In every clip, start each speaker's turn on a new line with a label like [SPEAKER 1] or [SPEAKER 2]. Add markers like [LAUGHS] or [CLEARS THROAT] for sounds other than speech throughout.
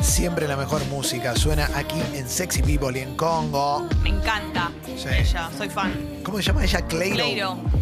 [SPEAKER 1] Siempre la mejor música suena aquí en Sexy People y en Congo.
[SPEAKER 2] Me encanta
[SPEAKER 1] Sí.
[SPEAKER 2] ella, soy fan.
[SPEAKER 1] ¿Cómo se llama ella? Cleiro.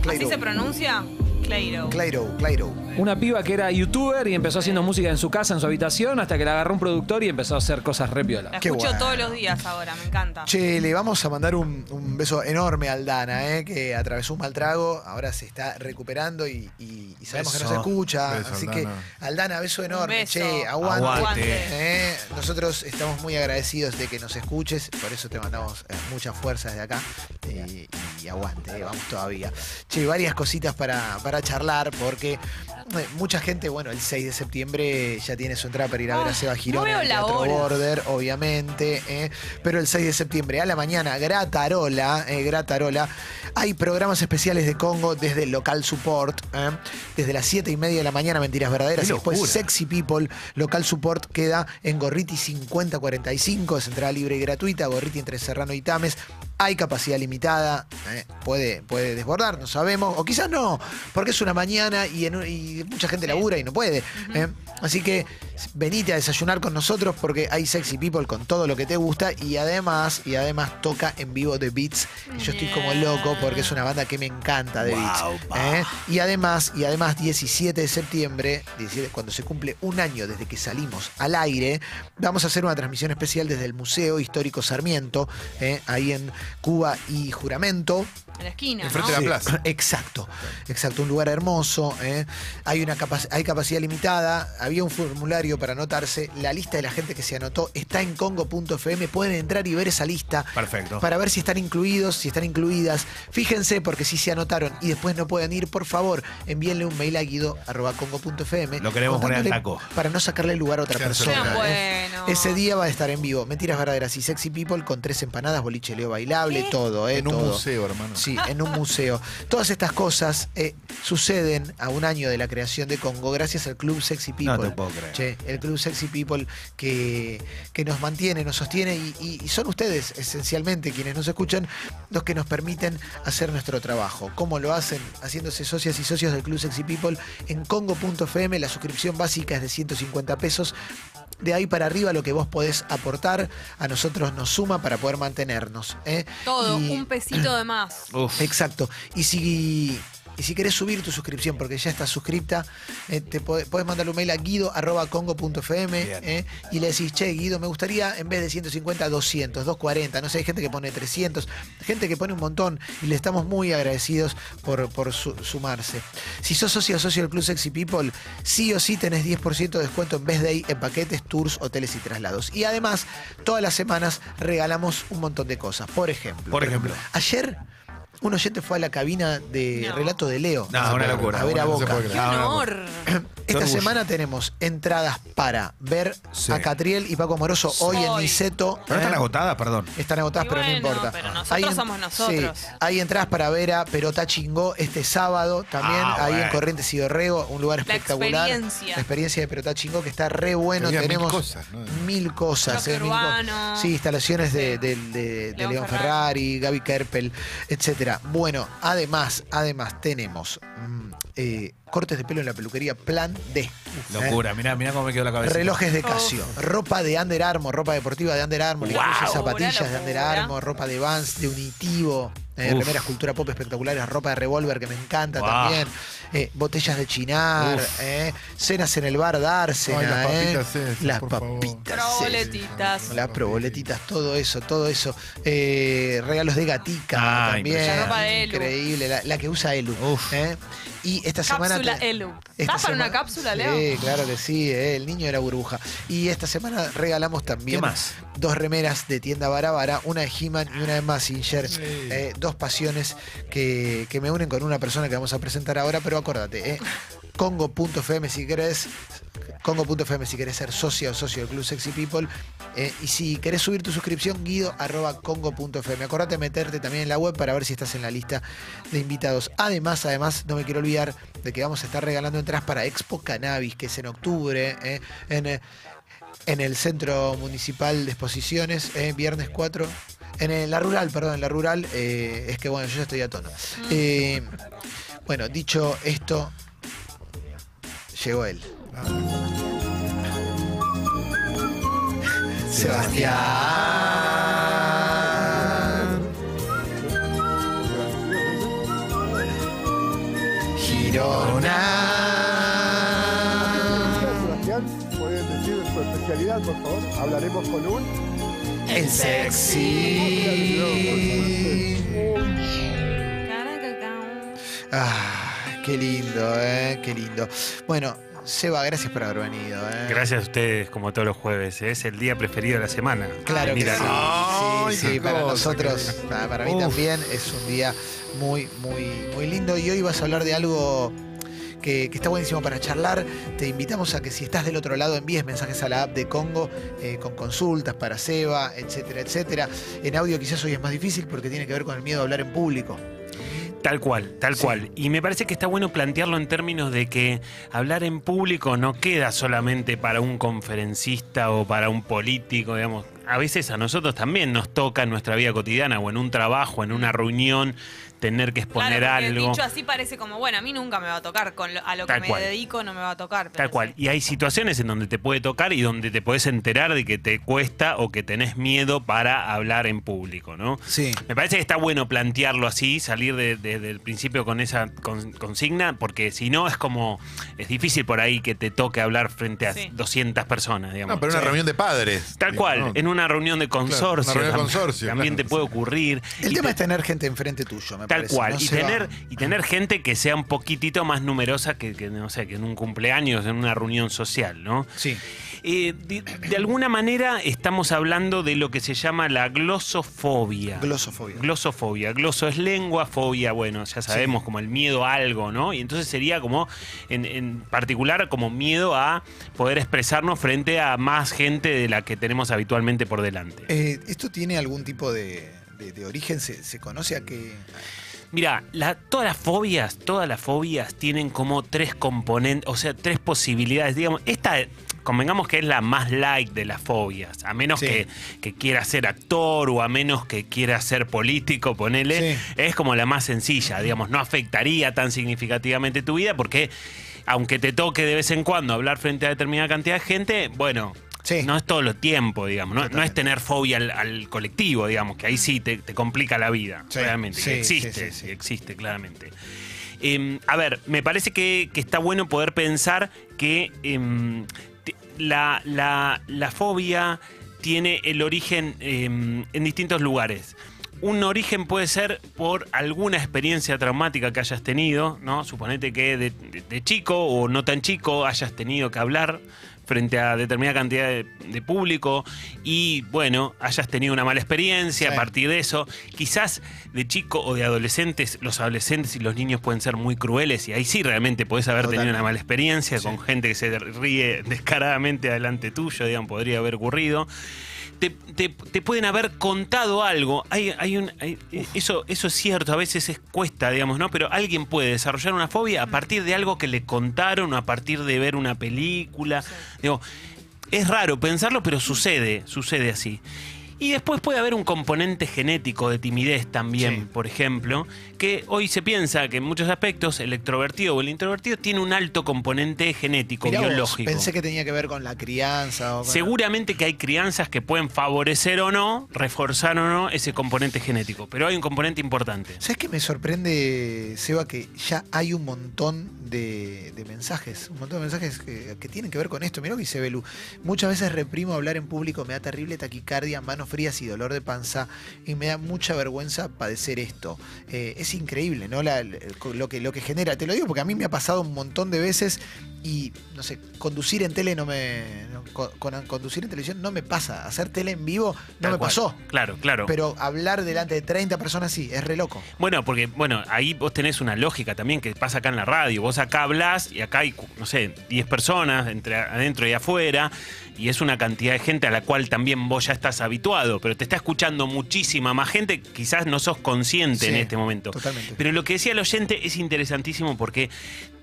[SPEAKER 2] Cleiro. ¿Así se pronuncia? Cleiro.
[SPEAKER 1] Cleiro, Cleiro.
[SPEAKER 3] Una piba que era youtuber y empezó haciendo música en su casa, en su habitación, hasta que la agarró un productor y empezó a hacer cosas re piola.
[SPEAKER 2] La
[SPEAKER 1] Qué
[SPEAKER 2] escucho
[SPEAKER 1] bueno.
[SPEAKER 2] todos los días ahora, me encanta.
[SPEAKER 1] Che, le vamos a mandar un, un beso enorme a Aldana, eh, que atravesó un mal trago, ahora se está recuperando y, y- y sabemos que
[SPEAKER 4] Beso.
[SPEAKER 1] nos escucha.
[SPEAKER 4] Beso,
[SPEAKER 1] así
[SPEAKER 4] Aldana.
[SPEAKER 1] que, Aldana, beso enorme.
[SPEAKER 2] beso.
[SPEAKER 1] Che, aguante.
[SPEAKER 4] Aguante.
[SPEAKER 1] Eh, nosotros estamos muy agradecidos de que nos escuches, por eso te mandamos eh, muchas fuerzas de acá eh, y aguante, eh, vamos todavía. Che, varias cositas para, para charlar, porque eh, mucha gente, bueno, el 6 de septiembre ya tiene su entrada para ir a ver a
[SPEAKER 2] Ah,
[SPEAKER 1] Seba
[SPEAKER 2] no
[SPEAKER 1] Girón
[SPEAKER 2] veo
[SPEAKER 1] en el Teatro. Border, obviamente, eh, pero el 6 de septiembre a la mañana, Gratarola, eh, Gratarola, hay programas especiales de Congo desde el local support, eh, desde las 7 y media de la mañana, mentiras verdaderas, y después. Sexy People, local support queda en Gorriti 5045, es entrada libre y gratuita, Gorriti entre Serrano y Tames. Hay capacidad limitada, eh, puede, puede desbordar, no sabemos, o quizás no, porque es una mañana y, en un- y mucha gente labura y no puede. eh. Así que venite a desayunar con nosotros porque hay Sexy People con todo lo que te gusta y además, y además toca en vivo The Beats. Yo estoy como loco porque es una banda que me encanta The Beats.
[SPEAKER 4] Wow,
[SPEAKER 1] eh. Y además, y además 17 de septiembre, 17, cuando se cumple un año desde que salimos al aire, vamos a hacer una transmisión especial desde el Museo Histórico Sarmiento, ahí en Cuba y Juramento.
[SPEAKER 2] En la esquina,
[SPEAKER 4] Enfrente
[SPEAKER 2] ¿no?
[SPEAKER 4] de la
[SPEAKER 1] Sí,
[SPEAKER 4] plaza. [CLEARS THROAT]
[SPEAKER 1] Exacto, exacto, un lugar hermoso. ¿eh? Hay una capac- hay capacidad limitada. Había un formulario para anotarse. La lista de la gente que se anotó está en congo.fm. Pueden entrar y ver esa lista
[SPEAKER 4] Perfecto.
[SPEAKER 1] para ver si están incluidos, si están incluidas. Fíjense, porque si se anotaron y después no pueden ir, por favor, envíenle un mail a guido.congo.fm.
[SPEAKER 4] Lo queremos poner al
[SPEAKER 1] contándole
[SPEAKER 4] taco.
[SPEAKER 1] Para no sacarle el lugar a otra persona. ¿eh?
[SPEAKER 2] buenos.
[SPEAKER 1] Ese día va a estar en vivo. Mentiras verdaderas y sexy people con tres empanadas, boliche leo bailable, todo, ¿eh?
[SPEAKER 4] En un
[SPEAKER 1] todo.
[SPEAKER 4] museo, hermano.
[SPEAKER 1] Sí, en un museo. Todas estas cosas eh, suceden a un año de la creación de Congo gracias al Club Sexy People.
[SPEAKER 4] No te puedo creer.
[SPEAKER 1] Che, el Club Sexy People que, que nos mantiene, nos sostiene y, y- y son ustedes, esencialmente, quienes nos escuchan, los que nos permiten hacer nuestro trabajo. ¿Cómo lo hacen? Haciéndose socias y socios del Club Sexy People en congo.fm. La suscripción básica es de 150 pesos. De ahí para arriba lo que vos podés aportar a nosotros nos suma para poder mantenernos. ¿eh?
[SPEAKER 2] Todo,
[SPEAKER 1] Y-
[SPEAKER 2] un pesito de más.
[SPEAKER 4] Uf.
[SPEAKER 1] Exacto. Y si, y si querés subir tu suscripción, porque ya estás suscripta, eh, te podés, podés mandarle un mail a guido.congo.fm eh, y le decís, che, Guido, me gustaría en vez de 150, 200, 240. No sé, hay gente que pone 300, gente que pone un montón y le estamos muy agradecidos por, por su- sumarse. Si sos socio o socio del Club Sexy People, sí o sí tenés 10% de descuento en vez de ahí en paquetes, tours, hoteles y traslados. Y además, todas las semanas regalamos un montón de cosas. Por ejemplo,
[SPEAKER 4] Por ejemplo.
[SPEAKER 1] Ayer un oyente fue a la cabina de
[SPEAKER 2] No.
[SPEAKER 1] relato de Leo.
[SPEAKER 4] No, una locura.
[SPEAKER 1] A ver a
[SPEAKER 4] No se
[SPEAKER 1] Boca.
[SPEAKER 4] puede
[SPEAKER 2] ¡Qué
[SPEAKER 4] no,
[SPEAKER 2] honor!
[SPEAKER 1] Esta
[SPEAKER 4] orgullo.
[SPEAKER 1] semana tenemos entradas para ver
[SPEAKER 4] Sí.
[SPEAKER 1] a Catriel y Paco Moroso hoy en
[SPEAKER 2] Hoy.
[SPEAKER 1] Niceto.
[SPEAKER 4] ¿Pero están
[SPEAKER 1] ¿eh?
[SPEAKER 4] agotadas? Perdón.
[SPEAKER 1] Están agotadas,
[SPEAKER 2] Y
[SPEAKER 1] pero no importa.
[SPEAKER 2] pero nosotros somos nosotros.
[SPEAKER 1] sí, hay entradas para ver a Perota Chingó este sábado también,
[SPEAKER 4] Ah,
[SPEAKER 1] ahí en
[SPEAKER 4] bueno.
[SPEAKER 1] Corrientes y Dorrego, un lugar
[SPEAKER 2] La
[SPEAKER 1] espectacular.
[SPEAKER 2] experiencia.
[SPEAKER 1] La experiencia de Perota Chingó que está re bueno.
[SPEAKER 4] Había mil
[SPEAKER 1] Tenemos
[SPEAKER 4] cosas, ¿no?
[SPEAKER 1] mil cosas.
[SPEAKER 2] Rock
[SPEAKER 1] eh, mil co-
[SPEAKER 2] urbano.
[SPEAKER 1] sí, instalaciones de,
[SPEAKER 2] Sí.
[SPEAKER 1] de- de- de
[SPEAKER 2] León
[SPEAKER 1] León Ferrari, Gaby Kerpel, etcétera. Bueno, además, además tenemos mm, eh, cortes de pelo en la peluquería Plan D. ¿eh?
[SPEAKER 4] Locura. Mirá, mirá cómo me quedó la cabeza.
[SPEAKER 1] Relojes de Casio, ropa de Under Armour, ropa deportiva de Under Armour,
[SPEAKER 4] Wow.
[SPEAKER 1] incluye zapatillas de Under. Armour, ropa de Vans, de Unitivo, eh, remeras cultura pop espectaculares, ropa de revólver que me encanta
[SPEAKER 4] Wow.
[SPEAKER 1] también, eh, botellas de chinar, eh, cenas en el bar Dársena,
[SPEAKER 4] Ay, las
[SPEAKER 1] eh,
[SPEAKER 4] papitas esas,
[SPEAKER 1] las papitas esas.
[SPEAKER 2] Proboletitas.
[SPEAKER 1] Las proboletitas, todo eso, todo eso. Eh, regalos de gatica
[SPEAKER 4] Ah,
[SPEAKER 1] también.
[SPEAKER 2] La ropa de Elu.
[SPEAKER 1] Increíble, la, la que usa Elu. Y esta semana.
[SPEAKER 2] Cápsula
[SPEAKER 1] te-
[SPEAKER 2] Elu.
[SPEAKER 1] esta
[SPEAKER 2] ¿Estás para una
[SPEAKER 1] semana-
[SPEAKER 2] cápsula, Leo?
[SPEAKER 1] Sí, claro que sí, eh, el niño era burbuja. Y esta semana regalamos también dos remeras de tienda Barabara, una de He-Man y una de Massinger. Eh, dos pasiones que, que me unen con una persona que vamos a presentar ahora, pero acuérdate, eh, [LAUGHS] congo.fm si querés. Congo.fm si querés ser socio o socio del Club Sexy People. eh, y si querés subir tu suscripción, guido arroba congo.fm. Acordate de meterte también en la web para ver si estás en la lista de invitados. Además, además, no me quiero olvidar de que vamos a estar regalando entradas para Expo Cannabis, que es en octubre, eh, en, eh, en el Centro Municipal de Exposiciones, viernes 4. En la rural, perdón, en la rural, eh, es que bueno, yo ya estoy a tono. Eh, bueno, dicho esto, llegó él. Sebastián. Girona.
[SPEAKER 5] Sebastián, pueden decir su especialidad, por favor. Hablaremos con un.
[SPEAKER 1] El sexy. Ah, qué lindo, eh, qué lindo. Bueno, Seba, gracias por haber venido. Eh.
[SPEAKER 4] Gracias a ustedes, como todos los jueves. Es el día preferido de la semana.
[SPEAKER 1] Claro que
[SPEAKER 4] Mira,
[SPEAKER 1] sí.
[SPEAKER 5] Ay,
[SPEAKER 1] Sí, sí, para
[SPEAKER 5] cosa,
[SPEAKER 1] nosotros, para, para mí
[SPEAKER 3] Uf.
[SPEAKER 1] también es un día muy, muy, muy lindo. Y hoy vas a hablar de algo que, que está buenísimo para charlar. Te invitamos a que si estás del otro lado envíes mensajes a la app de Congo eh, con consultas para Seba, etcétera, etcétera. En audio quizás hoy es más difícil porque tiene que ver con el miedo a hablar en público.
[SPEAKER 4] Tal cual, tal
[SPEAKER 1] Sí.
[SPEAKER 4] cual. Y me parece que está bueno plantearlo en términos de que hablar en público no queda solamente para un conferencista o para un político, digamos. A veces a nosotros también nos toca en nuestra vida cotidiana o en un trabajo, en una reunión, tener que exponer
[SPEAKER 2] Claro,
[SPEAKER 4] algo.
[SPEAKER 2] dicho así parece como, bueno, a mí nunca me va a tocar, con lo- a lo que me dedico no me va a tocar. pero
[SPEAKER 4] Tal cual.
[SPEAKER 2] sí.
[SPEAKER 4] Y hay situaciones en donde te puede tocar y donde te puedes enterar de que te cuesta o que tenés miedo para hablar en público, ¿no?
[SPEAKER 1] Sí.
[SPEAKER 4] Me parece que está bueno plantearlo así, salir de- de- del principio con esa con- consigna, porque si no es como, es difícil por ahí que te toque hablar frente a
[SPEAKER 2] Sí.
[SPEAKER 4] 200 personas, digamos.
[SPEAKER 6] No, pero una
[SPEAKER 1] Sí.
[SPEAKER 6] reunión de padres.
[SPEAKER 4] Tal cual,
[SPEAKER 6] ¿no?
[SPEAKER 4] en una reunión de consorcio.
[SPEAKER 6] una reunión de
[SPEAKER 4] tam-
[SPEAKER 6] consorcio, [LAUGHS]
[SPEAKER 4] También
[SPEAKER 6] claro.
[SPEAKER 4] te puede ocurrir.
[SPEAKER 1] El
[SPEAKER 4] Y
[SPEAKER 1] tema
[SPEAKER 4] te-
[SPEAKER 1] es tener gente enfrente tuyo, me
[SPEAKER 4] Tal
[SPEAKER 1] parece.
[SPEAKER 4] cual.
[SPEAKER 1] ¿no?
[SPEAKER 4] y, tener, y tener gente que sea un poquitito más numerosa que, que, no sé, que en un cumpleaños, en una reunión social, ¿no?
[SPEAKER 1] Sí.
[SPEAKER 4] Eh, de, de alguna manera estamos hablando de lo que se llama la glosofobia.
[SPEAKER 1] Glosofobia.
[SPEAKER 4] Glosofobia. Gloso es lengua, fobia, bueno, ya sabemos, como el miedo a algo, ¿no? Y entonces sería como, en, en particular, como miedo a poder expresarnos frente a más gente de la que tenemos habitualmente por delante.
[SPEAKER 1] Eh, ¿Esto tiene algún tipo de, de- de origen? ¿Se, se conoce a qué?
[SPEAKER 4] Mira, la- todas las fobias, todas las fobias tienen como tres componentes, o sea, tres posibilidades. Digamos, esta, convengamos que es la más light de las fobias, a menos
[SPEAKER 1] Sí.
[SPEAKER 4] que, que quiera ser actor o a menos que quiera ser político, ponele,
[SPEAKER 1] Sí.
[SPEAKER 4] es como la más sencilla, digamos, no afectaría tan significativamente tu vida porque aunque te toque de vez en cuando hablar frente a determinada cantidad de gente, bueno,
[SPEAKER 1] Sí.
[SPEAKER 4] no es todo el tiempo, digamos, no, no es tener fobia al, al colectivo, digamos, que ahí sí te, te complica la vida,
[SPEAKER 1] Sí,
[SPEAKER 4] realmente,
[SPEAKER 1] sí,
[SPEAKER 4] que existe,
[SPEAKER 1] sí,
[SPEAKER 4] existe claramente. Eh, a ver, me parece que, que está bueno poder pensar que em, la, la- la fobia tiene el origen em, en distintos lugares. Un origen puede ser por alguna experiencia traumática que hayas tenido, ¿no? Suponete que de, de- de chico o no tan chico hayas tenido que hablar frente a determinada cantidad de, de público y bueno, hayas tenido una mala experiencia
[SPEAKER 1] Sí.
[SPEAKER 4] a partir de eso. Quizás de chico o de adolescentes, los adolescentes y los niños pueden ser muy crueles y ahí sí realmente puedes haber tenido una mala experiencia
[SPEAKER 1] Sí.
[SPEAKER 4] con gente que se ríe descaradamente delante tuyo, digamos, podría haber ocurrido. Te, te- te pueden haber contado algo. Hay, hay un, hay- eso, eso es cierto, a veces es, cuesta, digamos, ¿no? Pero alguien puede desarrollar una fobia a partir de algo que le contaron a partir de ver una película. Digo, es raro pensarlo, pero sucede, sucede así. Y después puede haber un componente genético de timidez también,
[SPEAKER 1] Sí.
[SPEAKER 4] por ejemplo, que hoy se piensa que en muchos aspectos el extrovertido o el introvertido tiene un alto componente genético,
[SPEAKER 1] Mirá vos,
[SPEAKER 4] biológico.
[SPEAKER 1] pensé que tenía que ver con la crianza. O con-
[SPEAKER 4] Seguramente que hay crianzas que pueden favorecer o no, reforzar o no ese componente genético, pero hay un componente importante.
[SPEAKER 1] ¿Sabes qué me sorprende, Seba? Que ya hay un montón de, de mensajes, un montón de mensajes que, que tienen que ver con esto. Mirá lo que dice Belu. Muchas veces reprimo hablar en público, me da terrible taquicardia, manos frías y dolor de panza, y me da mucha vergüenza padecer esto. Eh, es increíble, ¿no? La- lo, que, lo que genera. Te lo digo porque a mí me ha pasado un montón de veces y, no sé, conducir en tele no me. no, con- con- conducir en televisión no me pasa. Hacer tele en vivo no
[SPEAKER 4] Tal
[SPEAKER 1] me
[SPEAKER 4] cual.
[SPEAKER 1] pasó.
[SPEAKER 4] Claro, claro.
[SPEAKER 1] Pero hablar delante de 30 personas sí, es re loco.
[SPEAKER 4] Bueno, porque bueno, ahí vos tenés una lógica también que pasa acá en la radio. Vos acá hablás y acá hay, no sé, 10 personas entre adentro y afuera y es una cantidad de gente a la cual también vos ya estás habituado, pero te está escuchando muchísima más gente, quizás no sos consciente en este momento.
[SPEAKER 1] totalmente.
[SPEAKER 4] Pero lo que decía el oyente es interesantísimo porque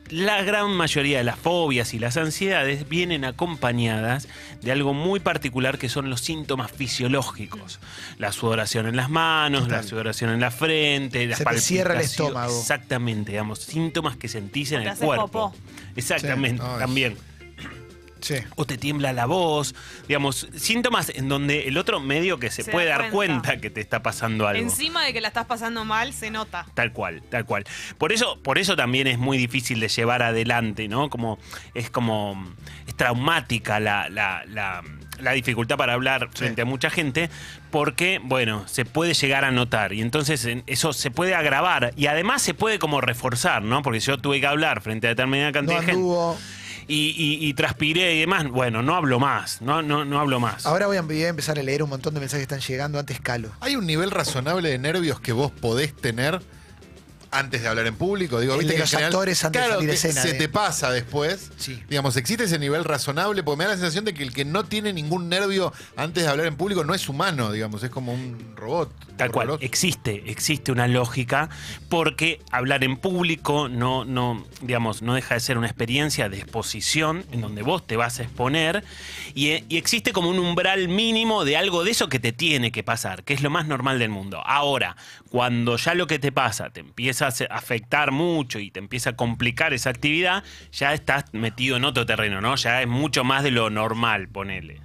[SPEAKER 4] la gran mayoría de las fobias y las ansiedades vienen acompañadas de algo muy particular que son los síntomas fisiológicos. La sudoración en las manos,
[SPEAKER 1] Total.
[SPEAKER 4] la sudoración en la frente, las
[SPEAKER 1] Se te cierra el estómago.
[SPEAKER 4] Exactamente, digamos, síntomas que sentís en
[SPEAKER 2] Te
[SPEAKER 4] el cuerpo.
[SPEAKER 2] popó.
[SPEAKER 4] Exactamente,
[SPEAKER 6] Sí. Ay.
[SPEAKER 4] también.
[SPEAKER 1] Sí.
[SPEAKER 4] o te tiembla la voz, digamos, síntomas en donde el otro medio que se,
[SPEAKER 2] Se
[SPEAKER 4] puede
[SPEAKER 2] da
[SPEAKER 4] dar
[SPEAKER 2] cuenta.
[SPEAKER 4] cuenta que te está pasando algo.
[SPEAKER 2] Encima de que la estás pasando mal, se nota.
[SPEAKER 4] Tal cual, tal cual. Por eso, por eso también es muy difícil de llevar adelante, ¿no? Como es como es traumática la, la- la- la dificultad para hablar frente a mucha gente, porque, bueno, se puede llegar a notar. Y entonces en- eso se puede agravar. Y además se puede como reforzar, ¿no? Porque yo tuve que hablar frente a determinada
[SPEAKER 1] No
[SPEAKER 4] cantidad de gente. Y, y- y transpiré y demás. Bueno, no hablo más. No, no, no hablo más.
[SPEAKER 1] Ahora voy a, voy a empezar a leer un montón de mensajes que están llegando. Antes Calo.
[SPEAKER 6] ¿Hay un nivel razonable de nervios que vos podés tener antes de hablar en público? Digo,
[SPEAKER 1] El
[SPEAKER 6] viste
[SPEAKER 1] de
[SPEAKER 6] que
[SPEAKER 1] los
[SPEAKER 6] general-
[SPEAKER 1] actores antes de
[SPEAKER 6] claro,
[SPEAKER 1] salir a
[SPEAKER 6] que
[SPEAKER 1] escena,
[SPEAKER 6] Se
[SPEAKER 1] eh.
[SPEAKER 6] te pasa después.
[SPEAKER 1] Sí.
[SPEAKER 6] Digamos, ¿existe ese nivel razonable? Porque me da la sensación de que el que no tiene ningún nervio antes de hablar en público no es humano, digamos, es como un robot.
[SPEAKER 4] Tal cual,
[SPEAKER 6] Robot.
[SPEAKER 4] existe, existe una lógica, porque hablar en público no, no, digamos, no deja de ser una experiencia de exposición en donde vos te vas a exponer y, y existe como un umbral mínimo de algo de eso que te tiene que pasar, que es lo más normal del mundo. Ahora, cuando ya lo que te pasa te empieza a afectar mucho y te empieza a complicar esa actividad, ya estás metido en otro terreno, ¿no? Ya es mucho más de lo normal, ponele.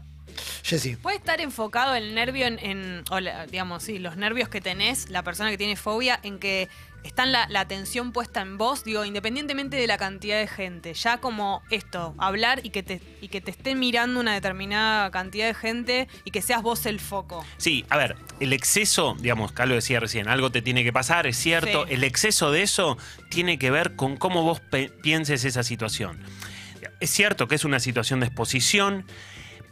[SPEAKER 1] Jessy.
[SPEAKER 2] Puede estar enfocado el nervio en, en- o la- digamos, sí, los nervios que tenés, la persona que tiene fobia, en que están la, la atención puesta en vos, digo, independientemente de la cantidad de gente. Ya como esto, hablar y que te, y que te estén mirando una determinada cantidad de gente y que seas vos el foco.
[SPEAKER 4] Sí, a ver, el exceso, digamos, Carlos decía recién, algo te tiene que pasar, es cierto.
[SPEAKER 2] Sí.
[SPEAKER 4] El exceso de eso tiene que ver con cómo vos pienses esa situación. Es cierto que es una situación de exposición,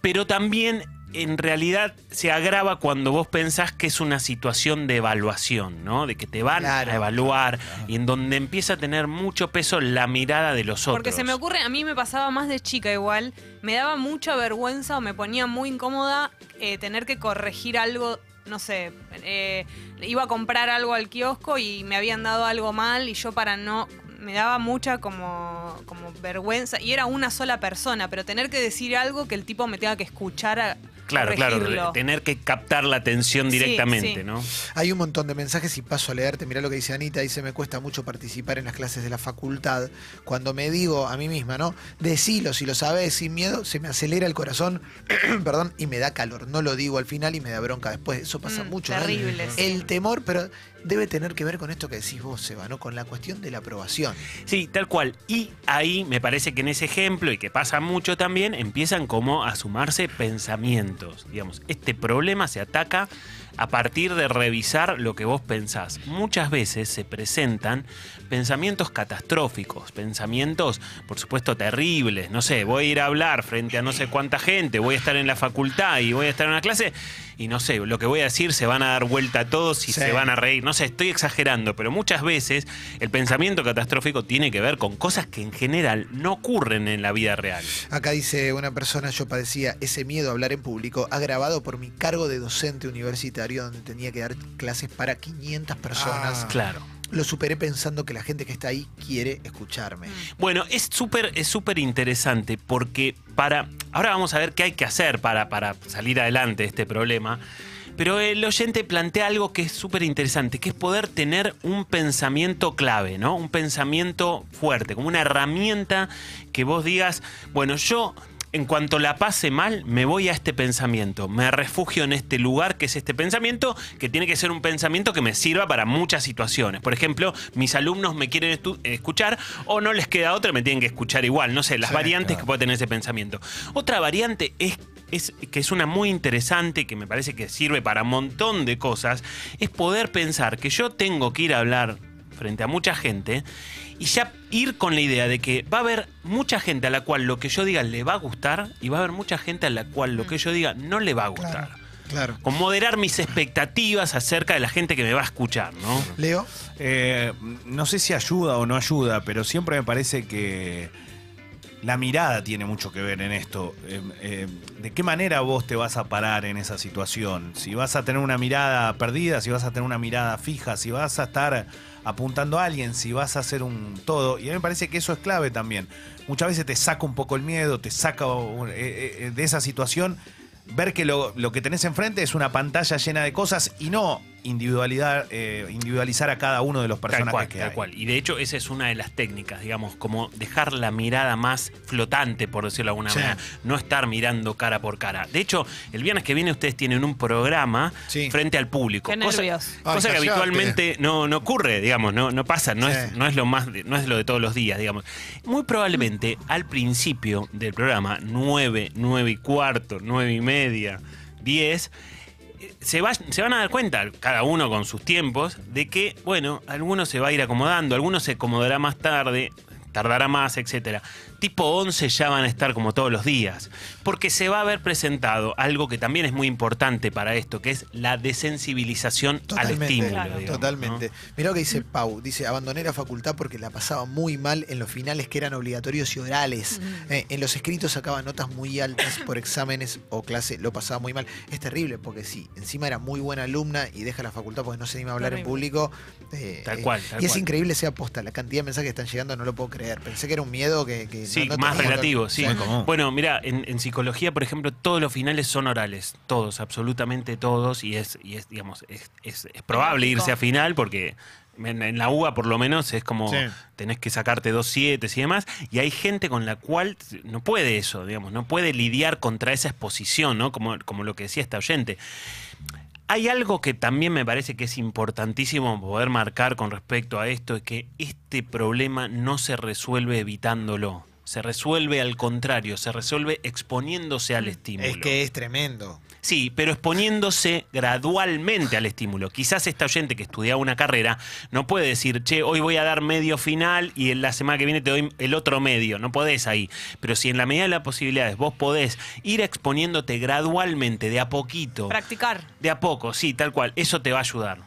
[SPEAKER 4] pero también en realidad se agrava cuando vos pensás que es una situación de evaluación, ¿no? De que te van
[SPEAKER 1] Claro.
[SPEAKER 4] a evaluar y en donde empieza a tener mucho peso la mirada de los otros.
[SPEAKER 2] Porque se me ocurre, a mí me pasaba más de chica igual, me daba mucha vergüenza o me ponía muy incómoda eh, tener que corregir algo, no sé, eh, iba a comprar algo al kiosco y me habían dado algo mal y yo para no... Me daba mucha como, como vergüenza y era una sola persona, pero tener que decir algo que el tipo me tenga que escuchar a
[SPEAKER 4] Claro, claro, tener que captar la atención directamente,
[SPEAKER 2] sí.
[SPEAKER 4] ¿no?
[SPEAKER 1] Hay un montón de mensajes y paso a leerte. Mirá lo que dice Anita. Dice, me cuesta mucho participar en las clases de la facultad. Cuando me digo a mí misma, ¿no? Decilo, si lo sabes, sin miedo, se me acelera el corazón, [CLEARS THROAT] perdón, y me da calor. No lo digo al final y me da bronca después. Eso pasa
[SPEAKER 2] Mm,
[SPEAKER 1] mucho. ¿no?
[SPEAKER 2] terrible, sí.
[SPEAKER 1] el temor, pero debe tener que ver con esto que decís vos, Seba, ¿no? Con la cuestión de la aprobación.
[SPEAKER 4] Sí, tal cual. Y ahí me parece que en ese ejemplo, y que pasa mucho también, empiezan como a sumarse pensamientos. Digamos, este problema se ataca a partir de revisar lo que vos pensás. Muchas veces se presentan pensamientos catastróficos, pensamientos, por supuesto, terribles. No sé, voy a ir a hablar frente a no sé cuánta gente, voy a estar en la facultad y voy a estar en una clase y no sé, lo que voy a decir se van a dar vuelta a todos y
[SPEAKER 1] Sí.
[SPEAKER 4] se van a reír. No sé, estoy exagerando, pero muchas veces el pensamiento catastrófico tiene que ver con cosas que en general no ocurren en la vida real.
[SPEAKER 1] Acá dice una persona, yo padecía ese miedo a hablar en público, agravado por mi cargo de docente universitario, donde tenía que dar clases para 500 personas.
[SPEAKER 6] Ah.
[SPEAKER 4] Claro.
[SPEAKER 1] Lo superé pensando que la gente que está ahí quiere escucharme.
[SPEAKER 4] Bueno, es súper es súper interesante porque para. Ahora vamos a ver qué hay que hacer para, para salir adelante de este problema. Pero el oyente plantea algo que es súper interesante, que es poder tener un pensamiento clave, ¿no? Un pensamiento fuerte, como una herramienta que vos digas, bueno, yo en cuanto la pase mal, me voy a este pensamiento, me refugio en este lugar que es este pensamiento, que tiene que ser un pensamiento que me sirva para muchas situaciones. Por ejemplo, mis alumnos me quieren escuchar o no les queda otra, me tienen que escuchar igual. No sé, las
[SPEAKER 1] Sí,
[SPEAKER 4] variantes que puede tener ese pensamiento. Otra variante es, es que es una muy interesante, que me parece que sirve para un montón de cosas, es poder pensar que yo tengo que ir a hablar frente a mucha gente y ya ir con la idea de que va a haber mucha gente a la cual lo que yo diga le va a gustar y va a haber mucha gente a la cual lo que yo diga no le va a gustar.
[SPEAKER 1] Claro.
[SPEAKER 4] Con moderar mis expectativas acerca de la gente que me va a escuchar, ¿no?
[SPEAKER 1] Leo,
[SPEAKER 7] Eh, no sé si ayuda o no ayuda, pero siempre me parece que la mirada tiene mucho que ver en esto. Eh, eh, ¿De qué manera vos te vas a parar en esa situación? Si vas a tener una mirada perdida, si vas a tener una mirada fija, si vas a estar apuntando a alguien, si vas a hacer un todo. Y a mí me parece que eso es clave también. Muchas veces te saca un poco el miedo, te saca eh, eh, de esa situación ver que lo, lo que tenés enfrente es una pantalla llena de cosas y no individualidad, eh, individualizar a cada uno de los
[SPEAKER 4] Tal
[SPEAKER 7] personajes
[SPEAKER 4] cual,
[SPEAKER 7] que
[SPEAKER 4] tal
[SPEAKER 7] hay.
[SPEAKER 4] cual. Y de hecho, esa es una de las técnicas, digamos, como dejar la mirada más flotante, por decirlo de alguna
[SPEAKER 1] Sí.
[SPEAKER 4] manera. No estar mirando cara por cara. De hecho, el viernes que viene ustedes tienen un programa
[SPEAKER 1] Sí.
[SPEAKER 4] frente al público.
[SPEAKER 2] Qué
[SPEAKER 4] cosa
[SPEAKER 2] nervios.
[SPEAKER 6] Ay,
[SPEAKER 4] cosa que habitualmente no, no ocurre, digamos, no, no pasa, no,
[SPEAKER 1] Sí.
[SPEAKER 4] es, no es lo más, de- no es lo de todos los días, digamos. Muy probablemente al principio del programa, 9, 9 y cuarto, 9 y media, 10, eh, se, va- se van a dar cuenta, cada uno con sus tiempos, de que, bueno, alguno se va a ir acomodando, alguno se acomodará más tarde, tardará más, etcétera. Tipo 11 ya van a estar como todos los días, porque se va a haber presentado algo que también es muy importante para esto, que es la desensibilización al
[SPEAKER 1] Totalmente,
[SPEAKER 4] estímulo.
[SPEAKER 2] Claro.
[SPEAKER 4] digamos,
[SPEAKER 1] totalmente.
[SPEAKER 4] ¿no?
[SPEAKER 1] Mirá lo que dice Pau. Dice, abandoné la facultad porque la pasaba muy mal en los finales que eran obligatorios y orales. Eh, en los escritos sacaba notas muy altas por exámenes o clase, lo pasaba muy mal. Es terrible porque sí, encima era muy buena alumna y deja la facultad porque no se anima a hablar en público. eh,
[SPEAKER 4] Tal cual, tal
[SPEAKER 1] y es
[SPEAKER 4] cual.
[SPEAKER 1] increíble sea posta. La cantidad de mensajes que están llegando no lo puedo creer. Pensé que era un miedo que... que
[SPEAKER 4] Sí,
[SPEAKER 1] no- no
[SPEAKER 4] más relativo, sí.
[SPEAKER 7] Muy común.
[SPEAKER 4] Bueno, mira, en, en psicología, por ejemplo, todos los finales son orales, todos, absolutamente todos, y es, y es digamos, es, es- es probable
[SPEAKER 2] lógico.
[SPEAKER 4] irse a final porque en, en la UBA por lo menos es como
[SPEAKER 1] Sí.
[SPEAKER 4] tenés que sacarte dos siete y demás, y hay gente con la cual no puede eso, digamos, no puede lidiar contra esa exposición, ¿no? Como, como lo que decía esta oyente. Hay algo que también me parece que es importantísimo poder marcar con respecto a esto, es que este problema no se resuelve evitándolo. Se resuelve al contrario, se resuelve exponiéndose al estímulo.
[SPEAKER 1] Es que es tremendo.
[SPEAKER 4] Sí, pero exponiéndose gradualmente al estímulo. Quizás esta oyente que estudiaba una carrera no puede decir, che, hoy voy a dar medio final y en la semana que viene te doy el otro medio. No podés ahí. Pero si en la medida de las posibilidades vos podés ir exponiéndote gradualmente, de a poquito,
[SPEAKER 2] Practicar.
[SPEAKER 4] de a poco, sí, tal cual, eso te va a ayudar.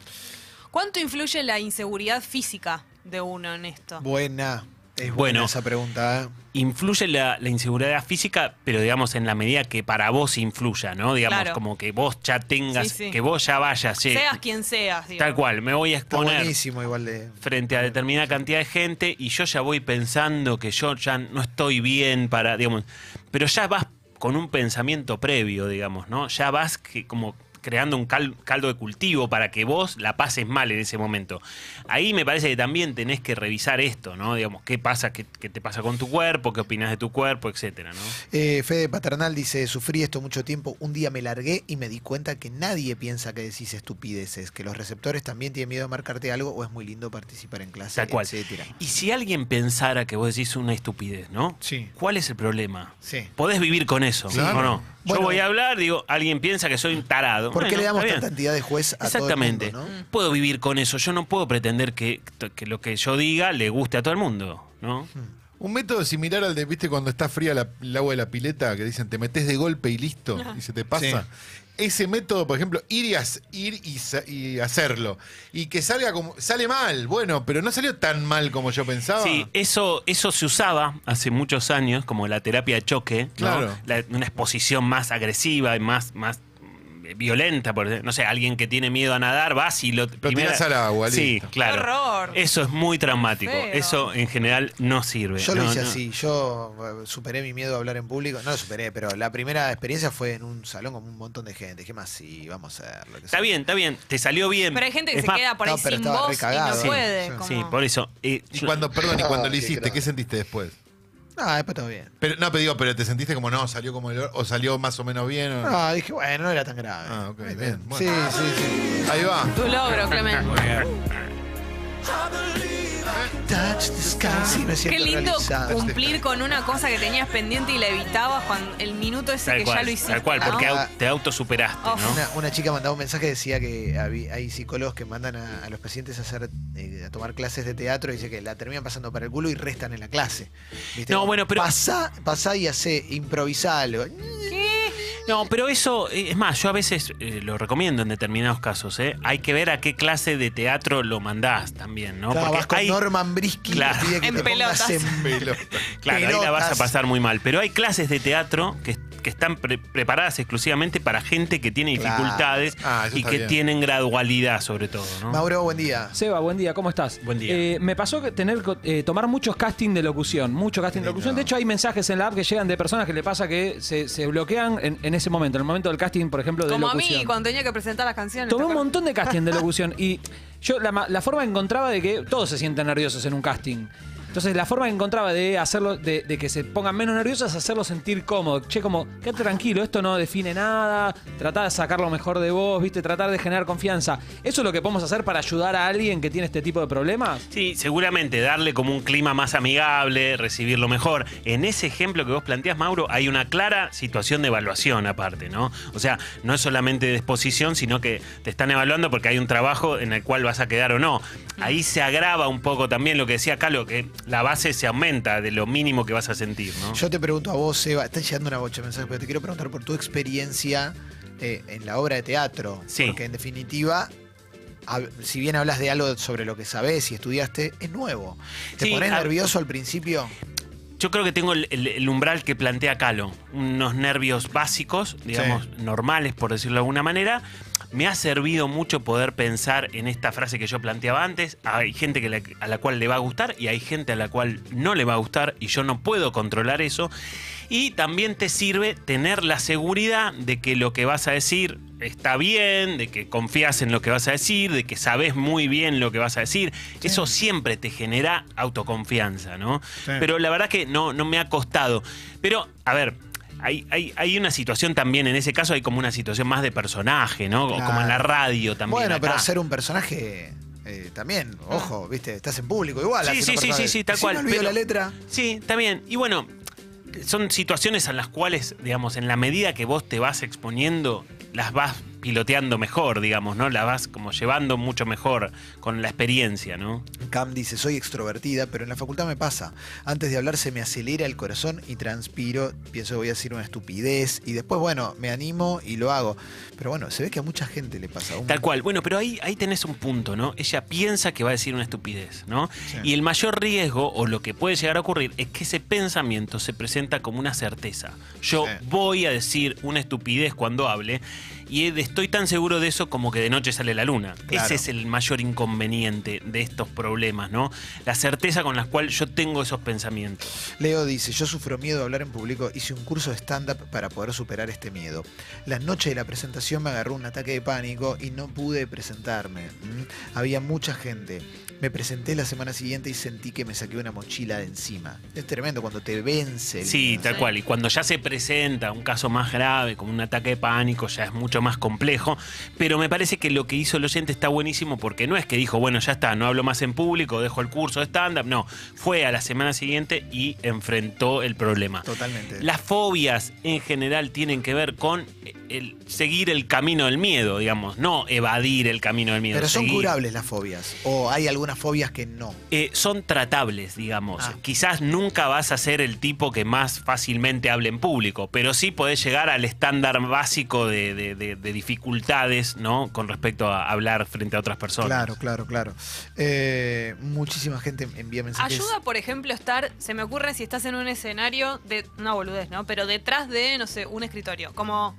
[SPEAKER 2] ¿Cuánto influye la inseguridad física de uno en esto?
[SPEAKER 1] Buena. Es buena
[SPEAKER 4] Bueno.
[SPEAKER 1] esa pregunta. ¿eh?
[SPEAKER 4] Influye la, la inseguridad física, pero digamos en la medida que para vos influya, ¿no? Digamos,
[SPEAKER 2] Claro.
[SPEAKER 4] como que vos ya tengas,
[SPEAKER 2] Sí, sí.
[SPEAKER 4] que vos ya vayas, che,
[SPEAKER 2] Seas quien seas. digo.
[SPEAKER 4] tal cual, me voy a exponer.
[SPEAKER 1] buenísimo igual de...
[SPEAKER 4] frente a determinada cantidad de gente y yo ya voy pensando que yo ya no estoy bien para, digamos, pero ya vas con un pensamiento previo, digamos, ¿no? Ya vas que, como creando un cal- caldo de cultivo para que vos la pases mal en ese momento. Ahí me parece que también tenés que revisar esto, ¿no? Digamos, qué pasa, qué, qué te pasa con tu cuerpo, qué opinas de tu cuerpo, etcétera, ¿no?
[SPEAKER 1] Eh, Fede Paternal dice, sufrí esto mucho tiempo, un día me largué y me di cuenta que nadie piensa que decís estupideces, que los receptores también tienen miedo de marcarte algo o es muy lindo participar en clase,
[SPEAKER 4] Tal cual.
[SPEAKER 1] etcétera.
[SPEAKER 4] Y si alguien pensara que vos decís una estupidez, ¿no?
[SPEAKER 1] Sí.
[SPEAKER 4] ¿Cuál es el problema?
[SPEAKER 1] Sí.
[SPEAKER 4] Podés vivir con eso. ¿o no? Yo voy a hablar, digo, alguien piensa que soy un tarado.
[SPEAKER 1] ¿Por qué le damos tanta entidad de juez a
[SPEAKER 4] Exactamente.
[SPEAKER 1] todo el mundo,
[SPEAKER 4] Puedo vivir con eso. Yo no puedo pretender que, que lo que yo diga le guste a todo el mundo, ¿no?
[SPEAKER 6] Un método similar al de, viste, cuando está fría la- el agua de la pileta, que dicen te metes de golpe y listo, y se te pasa. Ese método, por ejemplo, ir y, ir y, hacerlo. Y que salga como. Sale mal, bueno, pero no salió tan mal como yo pensaba.
[SPEAKER 4] Sí, eso, eso se usaba hace muchos años como la terapia de choque, ¿no?
[SPEAKER 6] Claro.
[SPEAKER 4] La- una exposición más agresiva y más, más violenta, por ejemplo. no sé, alguien que tiene miedo a nadar, vas y lo,
[SPEAKER 6] tirás al agua,
[SPEAKER 4] Sí,
[SPEAKER 6] listo.
[SPEAKER 4] claro.
[SPEAKER 2] Qué horror.
[SPEAKER 4] Eso es muy traumático.
[SPEAKER 2] Feo.
[SPEAKER 4] Eso en general no sirve.
[SPEAKER 1] Yo lo
[SPEAKER 4] No,
[SPEAKER 1] hice
[SPEAKER 4] no.
[SPEAKER 1] así, yo eh, superé mi miedo a hablar en público, no lo superé, pero la primera experiencia fue en un salón con un montón de gente, dije más, sí, vamos a hacerlo. que
[SPEAKER 4] Está
[SPEAKER 1] sea".
[SPEAKER 4] bien, está bien, te salió bien.
[SPEAKER 2] Pero hay gente que
[SPEAKER 4] Es
[SPEAKER 2] se
[SPEAKER 4] más,
[SPEAKER 2] queda por ahí
[SPEAKER 1] no,
[SPEAKER 2] sin voz y no
[SPEAKER 1] Sí,
[SPEAKER 2] puede.
[SPEAKER 1] sí.
[SPEAKER 2] como-
[SPEAKER 4] Sí, por eso. eh,
[SPEAKER 6] Y cuando, perdón, y cuando
[SPEAKER 1] Ah,
[SPEAKER 6] lo hiciste. ¿qué sentiste después?
[SPEAKER 1] Ah, después todo bien.
[SPEAKER 6] Pero, no, pero digo, pero te sentiste como no, salió como el or- o salió más o menos bien. o-
[SPEAKER 1] Ah, dije, bueno, no era tan grave.
[SPEAKER 6] Ah, ok, bien,
[SPEAKER 1] Sí,
[SPEAKER 6] bueno.
[SPEAKER 1] sí, sí.
[SPEAKER 6] Ahí va.
[SPEAKER 2] Tu logro, Clemente.
[SPEAKER 1] Touch the sky. Sí, me
[SPEAKER 2] Qué
[SPEAKER 1] siento
[SPEAKER 2] lindo
[SPEAKER 1] realizado.
[SPEAKER 2] cumplir con una cosa que tenías pendiente y la evitabas cuando el minuto ese
[SPEAKER 4] Tal
[SPEAKER 2] que
[SPEAKER 4] cual,
[SPEAKER 2] ya lo hiciste.
[SPEAKER 4] tal cual,
[SPEAKER 2] ¿no?
[SPEAKER 4] porque
[SPEAKER 1] Ah.
[SPEAKER 4] au- te autosuperaste,
[SPEAKER 2] Oh.
[SPEAKER 4] ¿no?
[SPEAKER 1] Una, una chica mandaba un mensaje que decía que hay psicólogos que mandan a, a los pacientes a hacer eh, a tomar clases de teatro y dice que la terminan pasando para el culo y restan en la clase. ¿Viste?
[SPEAKER 4] No, bueno, pero-
[SPEAKER 1] Pasá, pasá y hace, improvisá algo.
[SPEAKER 4] No, pero eso, eh, es más, yo a veces eh, lo recomiendo en determinados casos, ¿eh? Hay que ver a qué clase de teatro lo mandás también, ¿no?
[SPEAKER 1] Claro, vas con
[SPEAKER 4] hay,
[SPEAKER 1] Norman Brisky
[SPEAKER 4] Claro.
[SPEAKER 1] que
[SPEAKER 2] En
[SPEAKER 1] te pongas
[SPEAKER 2] pelotas.
[SPEAKER 1] en
[SPEAKER 4] claro, ahí la vas a pasar muy mal. Pero hay clases de teatro que, que están pre- preparadas exclusivamente para gente que tiene
[SPEAKER 1] Claro.
[SPEAKER 4] dificultades
[SPEAKER 6] Ah,
[SPEAKER 4] y que
[SPEAKER 6] bien.
[SPEAKER 4] tienen gradualidad sobre todo, ¿no?
[SPEAKER 1] Mauro, buen día.
[SPEAKER 3] Seba, buen día, ¿cómo estás?
[SPEAKER 4] Buen día.
[SPEAKER 3] Eh, me pasó que tener eh, tomar muchos casting de locución, mucho casting de locución. De hecho, hay mensajes en la app que llegan de personas que le pasa que se, se bloquean en, en ese momento, en el momento del casting, por ejemplo, de
[SPEAKER 2] Como a mí, cuando tenía que presentar las canciones.
[SPEAKER 3] Tomé
[SPEAKER 2] ¿te
[SPEAKER 3] un montón de casting de locución y yo la, ma- la forma que encontraba de que todos se sienten nerviosos en un casting. Entonces la forma que encontraba de hacerlo, de, que se pongan menos nerviosos es hacerlo sentir cómodo. Che, como, quédate tranquilo, esto no define nada, tratar de sacar lo mejor de vos, viste, tratar de generar confianza. ¿Eso es lo que podemos hacer para ayudar a alguien que tiene este tipo de problemas?
[SPEAKER 4] Sí, seguramente darle como un clima más amigable, recibirlo mejor. En ese ejemplo que vos planteás, Mauro, hay una clara situación de evaluación aparte, ¿no? O sea, no es solamente de exposición, sino que te están evaluando porque hay un trabajo en el cual vas a quedar o no. Ahí se agrava un poco también lo que decía Calo, que la base se aumenta de lo mínimo que vas a sentir, ¿no?
[SPEAKER 1] Yo te pregunto a vos, Seba, está llegando una bocha de mensajes, pero te quiero preguntar por tu experiencia eh, en la obra de teatro.
[SPEAKER 4] Sí.
[SPEAKER 1] Porque en definitiva, si bien hablas de algo sobre lo que sabés y estudiaste, es nuevo. ¿Te
[SPEAKER 4] Sí,
[SPEAKER 1] pones nervioso al principio?
[SPEAKER 4] Yo creo que tengo el, el- el umbral que plantea Calo, unos nervios básicos, digamos, normales, por decirlo de alguna manera. Me ha servido mucho poder pensar en esta frase que yo planteaba antes. Hay gente que a la cual le va a gustar y hay gente a la cual no le va a gustar y yo no puedo controlar eso. Y también te sirve tener la seguridad de que lo que vas a decir está bien, de que confías en lo que vas a decir, de que sabes muy bien lo que vas a decir. Eso siempre te genera autoconfianza, ¿no? Pero la verdad que no, no me ha costado. Pero, a ver. Hay, hay, hay una situación también, en ese caso hay como una situación más de personaje, ¿no? O Como en la
[SPEAKER 1] Claro.
[SPEAKER 4] radio también.
[SPEAKER 1] bueno, pero ser un personaje eh, también, ojo, viste, estás en público igual.
[SPEAKER 4] Sí, sí, sí, sí, sí, tal
[SPEAKER 1] Si
[SPEAKER 4] cual,
[SPEAKER 1] olvido
[SPEAKER 4] pero-
[SPEAKER 1] la letra.
[SPEAKER 4] Sí, bien. Y bueno, son situaciones en las cuales, digamos, en la medida que vos te vas exponiendo, las vas piloteando mejor, digamos, ¿no? Las vas como llevando mucho mejor con la experiencia, ¿no?
[SPEAKER 1] Cam dice, soy extrovertida, pero en la facultad me pasa. Antes de hablar se me acelera el corazón y transpiro, pienso que voy a decir una estupidez y después, bueno, me animo y lo hago. Pero bueno, se ve que a mucha gente le pasa. Un-
[SPEAKER 4] Tal cual. Bueno, pero ahí, ahí tenés un punto, ¿no? Ella piensa que va a decir una estupidez, ¿no? Y el mayor riesgo, o lo que puede llegar a ocurrir, es que ese pensamiento se presenta como una certeza. Yo
[SPEAKER 1] Sí.
[SPEAKER 4] voy a decir una estupidez cuando hable, y estoy tan seguro de eso como que de noche sale la luna.
[SPEAKER 1] Claro.
[SPEAKER 4] Ese es el mayor inconveniente de estos problemas, ¿no? La certeza con la cual yo tengo esos pensamientos.
[SPEAKER 1] Leo dice, yo sufro miedo a hablar en público, hice un curso de stand-up para poder superar este miedo. La noche de la presentación me agarró un ataque de pánico y no pude presentarme. ¿Mm? Había mucha gente. Me presenté la semana siguiente y sentí que me saqué una mochila de encima. Es tremendo cuando te vence. el
[SPEAKER 4] Sí, tal cual. Y cuando ya se presenta un caso más grave, como un ataque de pánico, ya es mucho más complejo. Pero me parece que lo que hizo el oyente está buenísimo porque no es que dijo, bueno, ya está, no hablo más en público, dejo el curso de stand-up. No, fue a la semana siguiente y enfrentó el problema.
[SPEAKER 1] Totalmente.
[SPEAKER 4] Las fobias en general tienen que ver con el seguir el camino del miedo, digamos, no evadir el camino del miedo.
[SPEAKER 1] Pero son
[SPEAKER 4] seguir.
[SPEAKER 1] curables las fobias. O hay algunas fobias que no.
[SPEAKER 4] Eh, son tratables, digamos.
[SPEAKER 1] Ah.
[SPEAKER 4] Quizás nunca vas a ser el tipo que más fácilmente hable en público, pero sí podés llegar al estándar básico de, de- de- de dificultades, ¿no? Con respecto a hablar frente a otras personas.
[SPEAKER 1] Claro, claro, claro. Eh, muchísima gente envía mensajes.
[SPEAKER 2] Ayuda, por ejemplo, estar, se me ocurre si estás en un escenario de una boludez, ¿no? Pero detrás de, no sé, un escritorio. Como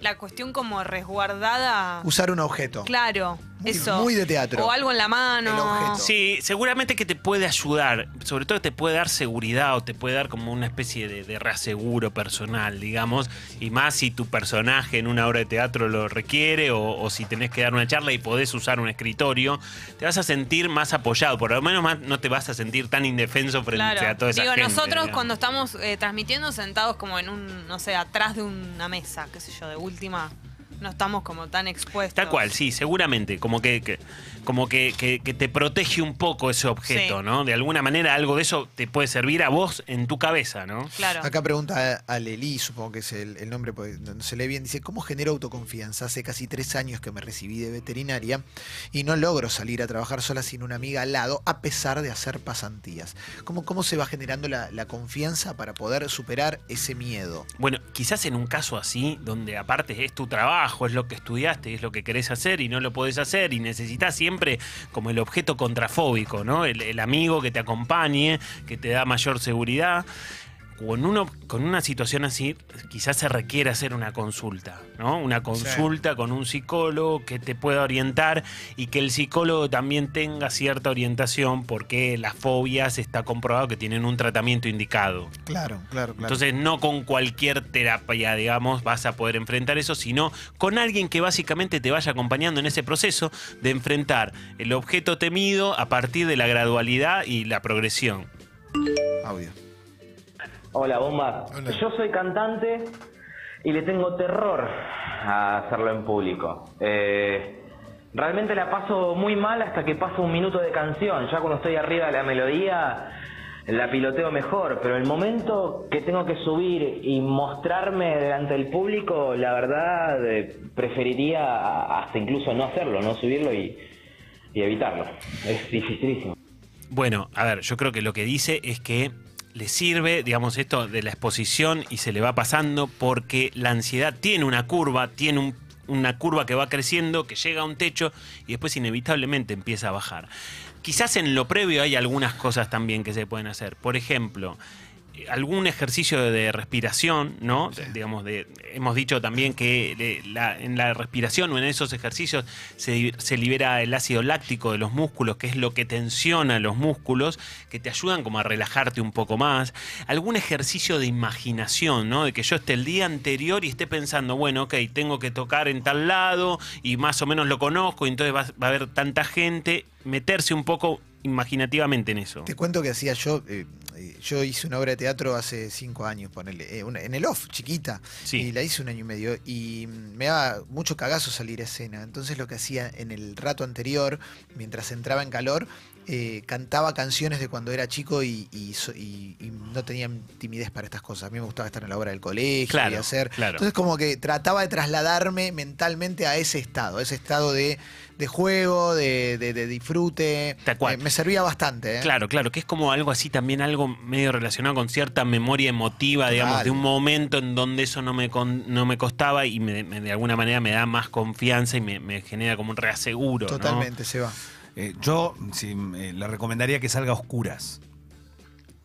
[SPEAKER 2] la cuestión como resguardada.
[SPEAKER 1] Usar un objeto.
[SPEAKER 2] Claro,
[SPEAKER 1] Muy-
[SPEAKER 2] eso.
[SPEAKER 1] muy de teatro.
[SPEAKER 2] O algo en la mano.
[SPEAKER 1] El objeto.
[SPEAKER 4] Sí, seguramente que te puede ayudar, sobre todo te puede dar seguridad o te puede dar como una especie de, de reaseguro personal, digamos, y más si tu personaje en una obra de teatro lo requiere o, o si tenés que dar una charla y podés usar un escritorio, te vas a sentir más apoyado, por lo menos más no te vas a sentir tan indefenso frente
[SPEAKER 2] Claro.
[SPEAKER 4] a toda esa
[SPEAKER 2] Digo,
[SPEAKER 4] gente,
[SPEAKER 2] nosotros
[SPEAKER 4] digamos.
[SPEAKER 2] cuando estamos eh, transmitiendo sentados como en un, no sé, atrás de una mesa, qué sé yo, de última, no estamos como tan expuestos.
[SPEAKER 4] Tal cual, sí, seguramente. Como que, que- como que, que- que te protege un poco ese objeto,
[SPEAKER 2] Sí.
[SPEAKER 4] ¿no? De alguna manera algo de eso te puede servir a vos en tu cabeza, ¿no?
[SPEAKER 2] Claro.
[SPEAKER 1] Acá pregunta a Leli, supongo que es el, el nombre, porque no se lee bien. Dice, ¿cómo genero autoconfianza? Hace casi tres años que me recibí de veterinaria y no logro salir a trabajar sola sin una amiga al lado, a pesar de hacer pasantías. ¿Cómo, cómo se va generando la, la confianza para poder superar ese miedo?
[SPEAKER 4] Bueno, quizás en un caso así, donde aparte es tu trabajo, es lo que estudiaste, es lo que querés hacer y no lo podés hacer y necesitas siempre como el objeto contrafóbico, ¿no? El, el amigo que te acompañe, que te da mayor seguridad. Con, uno, con una situación así, quizás se requiere hacer una consulta, ¿no? Una consulta con un psicólogo que te pueda orientar y que el psicólogo también tenga cierta orientación porque las fobias está comprobado que tienen un tratamiento indicado.
[SPEAKER 1] Claro, claro, claro.
[SPEAKER 4] Entonces no con cualquier terapia, digamos, vas a poder enfrentar eso, sino con alguien que básicamente te vaya acompañando en ese proceso de enfrentar el objeto temido a partir de la gradualidad y la progresión.
[SPEAKER 1] Audio.
[SPEAKER 8] Hola, bomba.
[SPEAKER 6] Hola.
[SPEAKER 8] Yo soy cantante y le tengo terror a hacerlo en público. Eh, realmente la paso muy mal hasta que paso un minuto de canción. Ya cuando estoy arriba de la melodía la piloteo mejor, pero el momento que tengo que subir y mostrarme delante del público, la verdad eh, preferiría hasta incluso no hacerlo, no subirlo y, y evitarlo. Es dificilísimo.
[SPEAKER 4] Bueno, a ver, yo creo que lo que dice es que le sirve, digamos, esto de la exposición y se le va pasando porque la ansiedad tiene una curva, tiene un- una curva que va creciendo, que llega a un techo y después inevitablemente empieza a bajar. Quizás en lo previo hay algunas cosas también que se pueden hacer. Por ejemplo, algún ejercicio de respiración, ¿no? Digamos, de, hemos dicho también que de la- en la respiración o en esos ejercicios se, se libera el ácido láctico de los músculos, que es lo que tensiona los músculos, que te ayudan como a relajarte un poco más. Algún ejercicio de imaginación, ¿no? De que yo esté el día anterior y esté pensando, bueno, ok, tengo que tocar en tal lado y más o menos lo conozco, y entonces va, va a haber tanta gente, meterse un poco imaginativamente en eso.
[SPEAKER 1] Te cuento que hacía yo, eh, yo hice una obra de teatro hace cinco años, ponele, eh, una- en el off, chiquita,
[SPEAKER 4] Sí.
[SPEAKER 1] y la hice un año y medio, y mm, me daba mucho cagazo salir a escena. Entonces lo que hacía en el rato anterior, mientras entraba en calor, eh, cantaba canciones de cuando era chico y, y y- y no tenía timidez para estas cosas. A mí me gustaba estar en la obra del colegio y hacer.
[SPEAKER 4] claro.
[SPEAKER 1] Entonces como que trataba de trasladarme mentalmente a ese estado, ese estado de, de juego, de, de- de disfrute. Eh, me servía bastante. ¿eh?
[SPEAKER 4] Claro, claro, que es como algo así también, algo medio relacionado con cierta memoria emotiva, digamos, de un momento en donde eso no me, con- no me costaba y me- me- de alguna manera me da más confianza y me, me genera como un reaseguro. ¿no?
[SPEAKER 1] Totalmente, se va.
[SPEAKER 7] Eh, yo sí, eh, le recomendaría que salga a oscuras.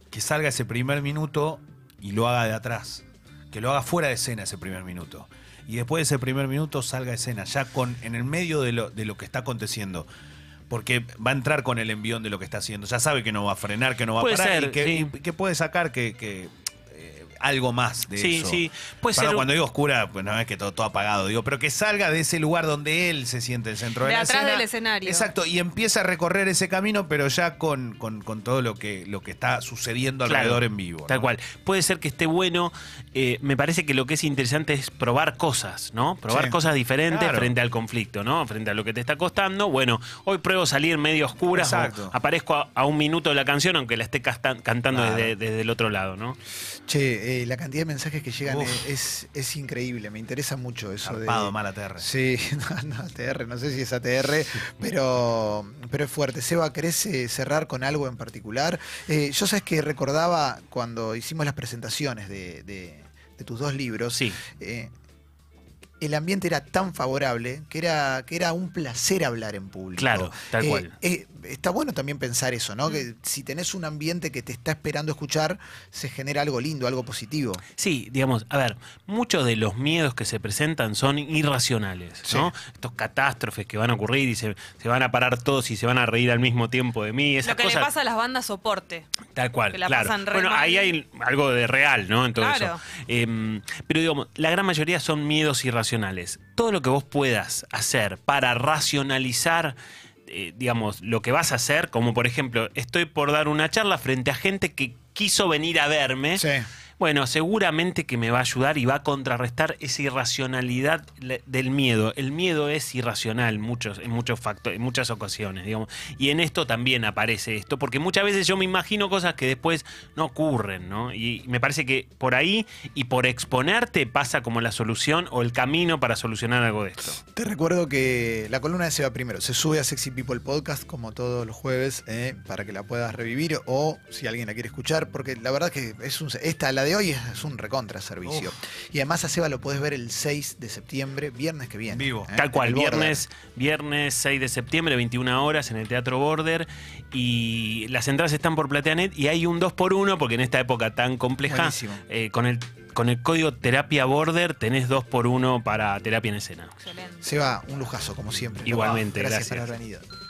[SPEAKER 7] Que salga ese primer minuto y lo haga de atrás. Que lo haga fuera de escena ese primer minuto. Y después de ese primer minuto salga a escena, ya con en el medio de lo, de lo que está aconteciendo. Porque va a entrar con el envión de lo que está haciendo. Ya sabe que no va a frenar, que no va
[SPEAKER 4] Puede
[SPEAKER 7] a parar.
[SPEAKER 4] ser,
[SPEAKER 7] y que,
[SPEAKER 4] sí.
[SPEAKER 7] y que puede sacar que, que, algo más de
[SPEAKER 4] Sí,
[SPEAKER 7] eso.
[SPEAKER 4] sí. Puede
[SPEAKER 7] Para
[SPEAKER 4] ser-
[SPEAKER 7] cuando digo oscura, pues no es que todo, todo apagado, digo, pero que salga de ese lugar donde él se siente el centro de,
[SPEAKER 2] De
[SPEAKER 7] la
[SPEAKER 2] atrás
[SPEAKER 7] escena.
[SPEAKER 2] del escenario.
[SPEAKER 7] Exacto, y empieza a recorrer ese camino, pero ya con, con, con todo lo que, lo que está sucediendo
[SPEAKER 4] Claro,
[SPEAKER 7] alrededor en vivo.
[SPEAKER 4] Tal cual. Puede ser que esté bueno. eh, me parece que lo que es interesante es probar cosas, ¿no? Probar
[SPEAKER 1] Sí.
[SPEAKER 4] cosas diferentes
[SPEAKER 7] Claro.
[SPEAKER 4] frente al conflicto, ¿no? Frente a lo que te está costando. Bueno, hoy pruebo salir medio oscura o
[SPEAKER 7] Exacto.
[SPEAKER 4] aparezco a, a un minuto de la canción, aunque la esté cantando
[SPEAKER 7] Claro.
[SPEAKER 4] desde, desde el otro lado, ¿no?
[SPEAKER 1] Che, eh, la cantidad de mensajes que llegan es, es increíble. Me interesa mucho eso
[SPEAKER 7] Zarpado,
[SPEAKER 1] de.
[SPEAKER 7] mala TR.
[SPEAKER 1] Sí, [LAUGHS] no, no, ATR, no sé si es ATR, [LAUGHS] pero, pero es fuerte. Seba, ¿querés eh, cerrar con algo en particular? Eh, yo sabes que recordaba cuando hicimos las presentaciones de, de- de tus dos libros.
[SPEAKER 4] Sí.
[SPEAKER 1] eh, el ambiente era tan favorable que era, que era un placer hablar en público.
[SPEAKER 4] Claro, tal
[SPEAKER 1] Eh,
[SPEAKER 4] cual.
[SPEAKER 1] eh, está bueno también pensar eso, ¿no? Que si tenés un ambiente que te está esperando escuchar, se genera algo lindo, algo positivo.
[SPEAKER 4] Sí, digamos, a ver, muchos de los miedos que se presentan son irracionales, ¿no? Estos catástrofes que van a ocurrir y se, se van a parar todos y se van a reír al mismo tiempo de mí. Esas
[SPEAKER 2] Lo que
[SPEAKER 4] cosas,
[SPEAKER 2] le pasa a las bandas soporte.
[SPEAKER 4] Tal cual,
[SPEAKER 2] que la
[SPEAKER 4] claro.
[SPEAKER 2] pasan re
[SPEAKER 4] bueno,
[SPEAKER 2] mal.
[SPEAKER 4] ahí hay algo de real, ¿no? En todo
[SPEAKER 2] Claro.
[SPEAKER 4] eso. Em, pero digamos, la gran mayoría son miedos irracionales. Todo lo que vos puedas hacer para racionalizar, eh, digamos, lo que vas a hacer, como por ejemplo, estoy por dar una charla frente a gente que quiso venir a verme.
[SPEAKER 1] Sí.
[SPEAKER 4] Bueno, seguramente que me va a ayudar y va a contrarrestar esa irracionalidad del miedo. El miedo es irracional muchos, en, muchos en muchas ocasiones, digamos. Y en esto también aparece esto, porque muchas veces yo me imagino cosas que después no ocurren, ¿no? Y me parece que por ahí y por exponerte pasa como la solución o el camino para solucionar algo de esto.
[SPEAKER 1] Te recuerdo que la columna de Seba primero se sube a Sexy People Podcast como todos los jueves eh, para que la puedas revivir o si alguien la quiere escuchar, porque la verdad que es un, esta la de hoy es un recontra servicio. Y además a Seba lo podés ver el 6 de septiembre, viernes que viene.
[SPEAKER 7] Vivo.
[SPEAKER 1] ¿eh?
[SPEAKER 4] Tal cual,
[SPEAKER 1] Border.
[SPEAKER 4] viernes, viernes 6 de septiembre, 21 horas en el Teatro Border. Y las entradas están por Plateanet y hay un 2x1 porque en esta época tan compleja, eh, con, el, con el código Terapia Border tenés 2x1 para terapia en escena.
[SPEAKER 2] Excelente.
[SPEAKER 1] Seba, un lujazo, como siempre.
[SPEAKER 4] Igualmente,
[SPEAKER 1] gracias.
[SPEAKER 4] gracias.
[SPEAKER 1] por haber venido.